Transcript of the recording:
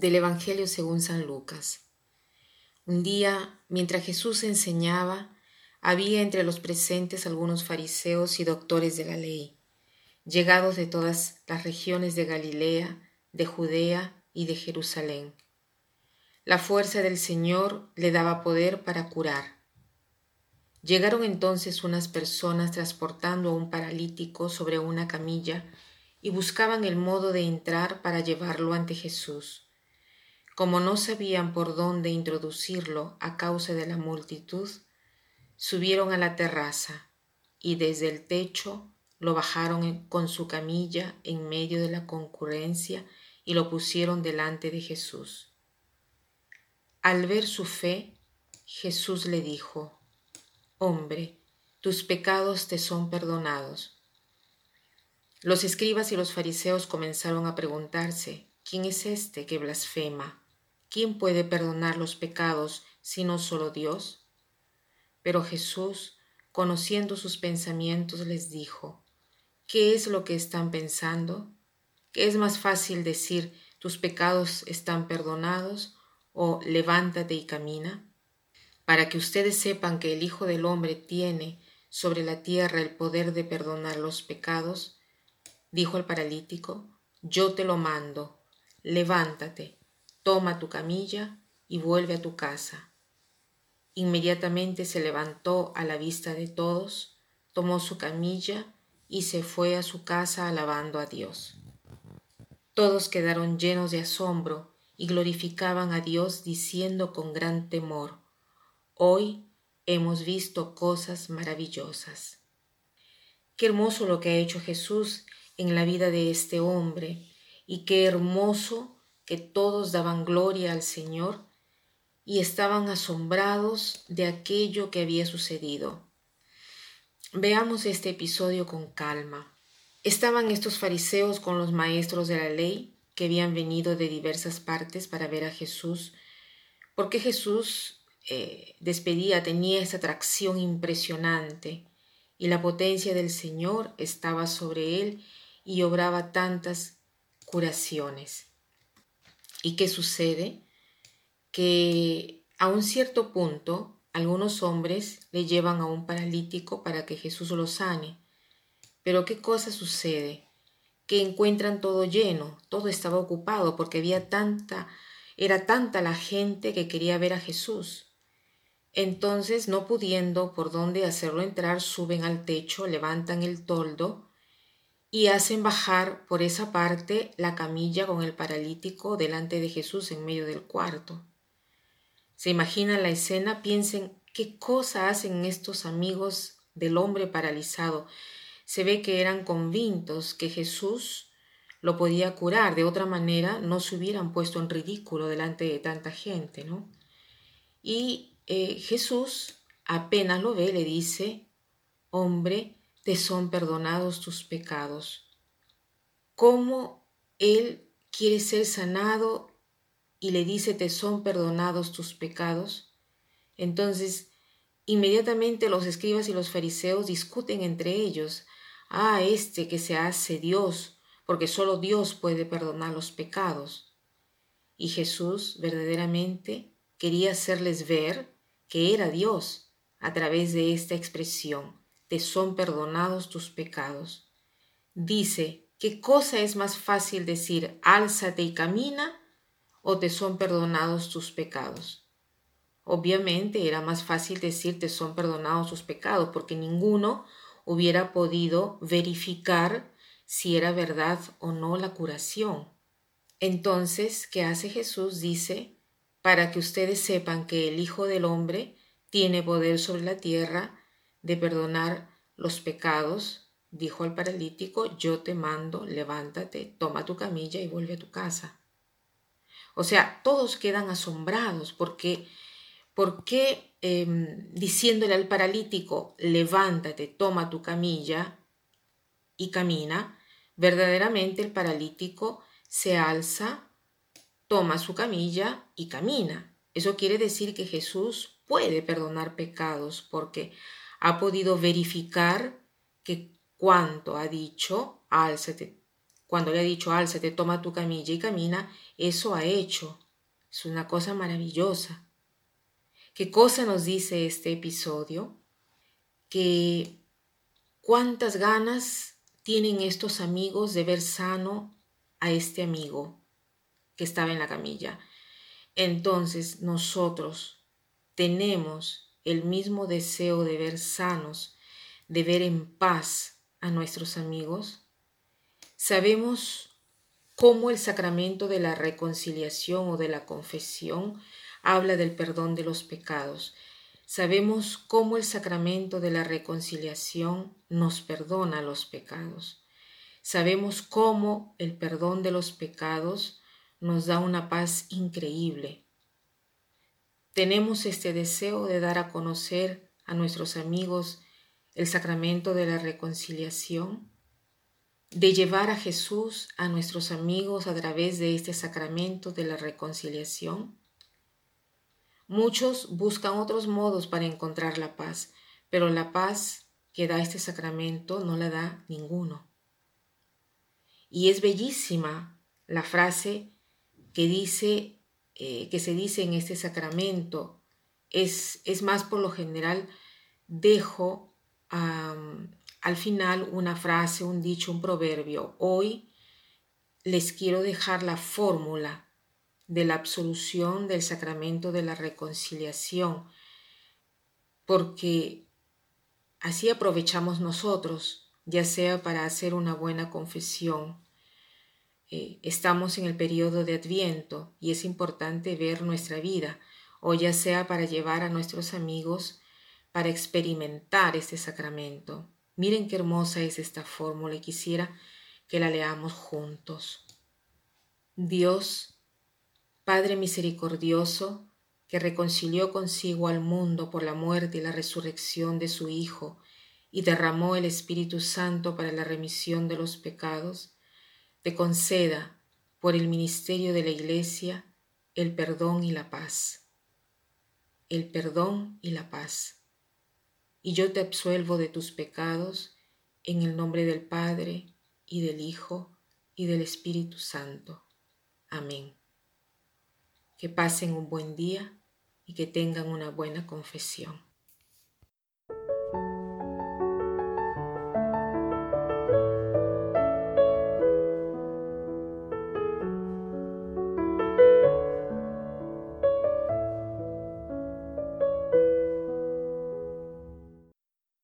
Del Evangelio según San Lucas. Un día, mientras Jesús enseñaba, había entre los presentes algunos fariseos y doctores de la ley, llegados de todas las regiones de Galilea, de Judea y de Jerusalén. La fuerza del Señor le daba poder para curar. Llegaron entonces unas personas transportando a un paralítico sobre una camilla y buscaban el modo de entrar para llevarlo ante Jesús. Como no sabían por dónde introducirlo a causa de la multitud, subieron a la terraza y desde el techo lo bajaron con su camilla en medio de la concurrencia y lo pusieron delante de Jesús. Al ver su fe, Jesús le dijo, Hombre, tus pecados te son perdonados. Los escribas y los fariseos comenzaron a preguntarse, ¿quién es este que blasfema? ¿Quién puede perdonar los pecados sino solo Dios? Pero Jesús, conociendo sus pensamientos, les dijo, ¿qué es lo que están pensando? ¿Qué es más fácil decir, tus pecados están perdonados o levántate y camina? para que ustedes sepan que el Hijo del Hombre tiene sobre la tierra el poder de perdonar los pecados, dijo el paralítico, yo te lo mando, levántate, toma tu camilla y vuelve a tu casa. Inmediatamente se levantó a la vista de todos, tomó su camilla y se fue a su casa alabando a Dios. Todos quedaron llenos de asombro y glorificaban a Dios diciendo con gran temor, Hoy hemos visto cosas maravillosas. Qué hermoso lo que ha hecho Jesús en la vida de este hombre y qué hermoso que todos daban gloria al Señor y estaban asombrados de aquello que había sucedido. Veamos este episodio con calma. Estaban estos fariseos con los maestros de la ley que habían venido de diversas partes para ver a Jesús, porque Jesús eh, despedía tenía esa atracción impresionante y la potencia del Señor estaba sobre él y obraba tantas curaciones. ¿Y qué sucede? Que a un cierto punto algunos hombres le llevan a un paralítico para que Jesús lo sane. Pero ¿qué cosa sucede? Que encuentran todo lleno, todo estaba ocupado porque había tanta, era tanta la gente que quería ver a Jesús. Entonces, no pudiendo por dónde hacerlo entrar, suben al techo, levantan el toldo y hacen bajar por esa parte la camilla con el paralítico delante de Jesús en medio del cuarto. Se imaginan la escena, piensen qué cosa hacen estos amigos del hombre paralizado. Se ve que eran convintos que Jesús lo podía curar, de otra manera no se hubieran puesto en ridículo delante de tanta gente, ¿no? Y eh, Jesús apenas lo ve, le dice, hombre, te son perdonados tus pecados. ¿Cómo él quiere ser sanado y le dice, te son perdonados tus pecados? Entonces, inmediatamente los escribas y los fariseos discuten entre ellos, ah, este que se hace Dios, porque solo Dios puede perdonar los pecados. Y Jesús verdaderamente quería hacerles ver que era Dios a través de esta expresión, te son perdonados tus pecados. Dice, ¿qué cosa es más fácil decir, álzate y camina o te son perdonados tus pecados? Obviamente era más fácil decir te son perdonados tus pecados porque ninguno hubiera podido verificar si era verdad o no la curación. Entonces, ¿qué hace Jesús? Dice, para que ustedes sepan que el Hijo del Hombre tiene poder sobre la tierra de perdonar los pecados, dijo al paralítico, yo te mando, levántate, toma tu camilla y vuelve a tu casa. O sea, todos quedan asombrados porque, porque em, diciéndole al paralítico, levántate, toma tu camilla y camina, verdaderamente el paralítico se alza toma su camilla y camina. Eso quiere decir que Jesús puede perdonar pecados porque ha podido verificar que cuanto ha dicho, álzate, cuando le ha dicho, álzate, toma tu camilla y camina, eso ha hecho. Es una cosa maravillosa. ¿Qué cosa nos dice este episodio? Que cuántas ganas tienen estos amigos de ver sano a este amigo que estaba en la camilla. Entonces nosotros tenemos el mismo deseo de ver sanos, de ver en paz a nuestros amigos. Sabemos cómo el sacramento de la reconciliación o de la confesión habla del perdón de los pecados. Sabemos cómo el sacramento de la reconciliación nos perdona los pecados. Sabemos cómo el perdón de los pecados nos da una paz increíble. Tenemos este deseo de dar a conocer a nuestros amigos el sacramento de la reconciliación, de llevar a Jesús a nuestros amigos a través de este sacramento de la reconciliación. Muchos buscan otros modos para encontrar la paz, pero la paz que da este sacramento no la da ninguno. Y es bellísima la frase que dice, eh, que se dice en este sacramento. Es, es más por lo general, dejo al final una frase, un dicho, un proverbio. Hoy les quiero dejar la fórmula de la absolución del sacramento de la reconciliación, porque así aprovechamos nosotros, ya sea para hacer una buena confesión. Eh, estamos en el periodo de Adviento y es importante ver nuestra vida, o ya sea para llevar a nuestros amigos para experimentar este sacramento. Miren qué hermosa es esta fórmula y quisiera que la leamos juntos. Dios, Padre misericordioso, que reconcilió consigo al mundo por la muerte y la resurrección de su Hijo, y derramó el Espíritu Santo para la remisión de los pecados, te conceda, por el ministerio de la Iglesia, el perdón y la paz. El perdón y la paz y yo te absuelvo de tus pecados en el nombre del Padre y del Hijo y del Espíritu Santo. Amén. Que pasen un buen día y que tengan una buena confesión.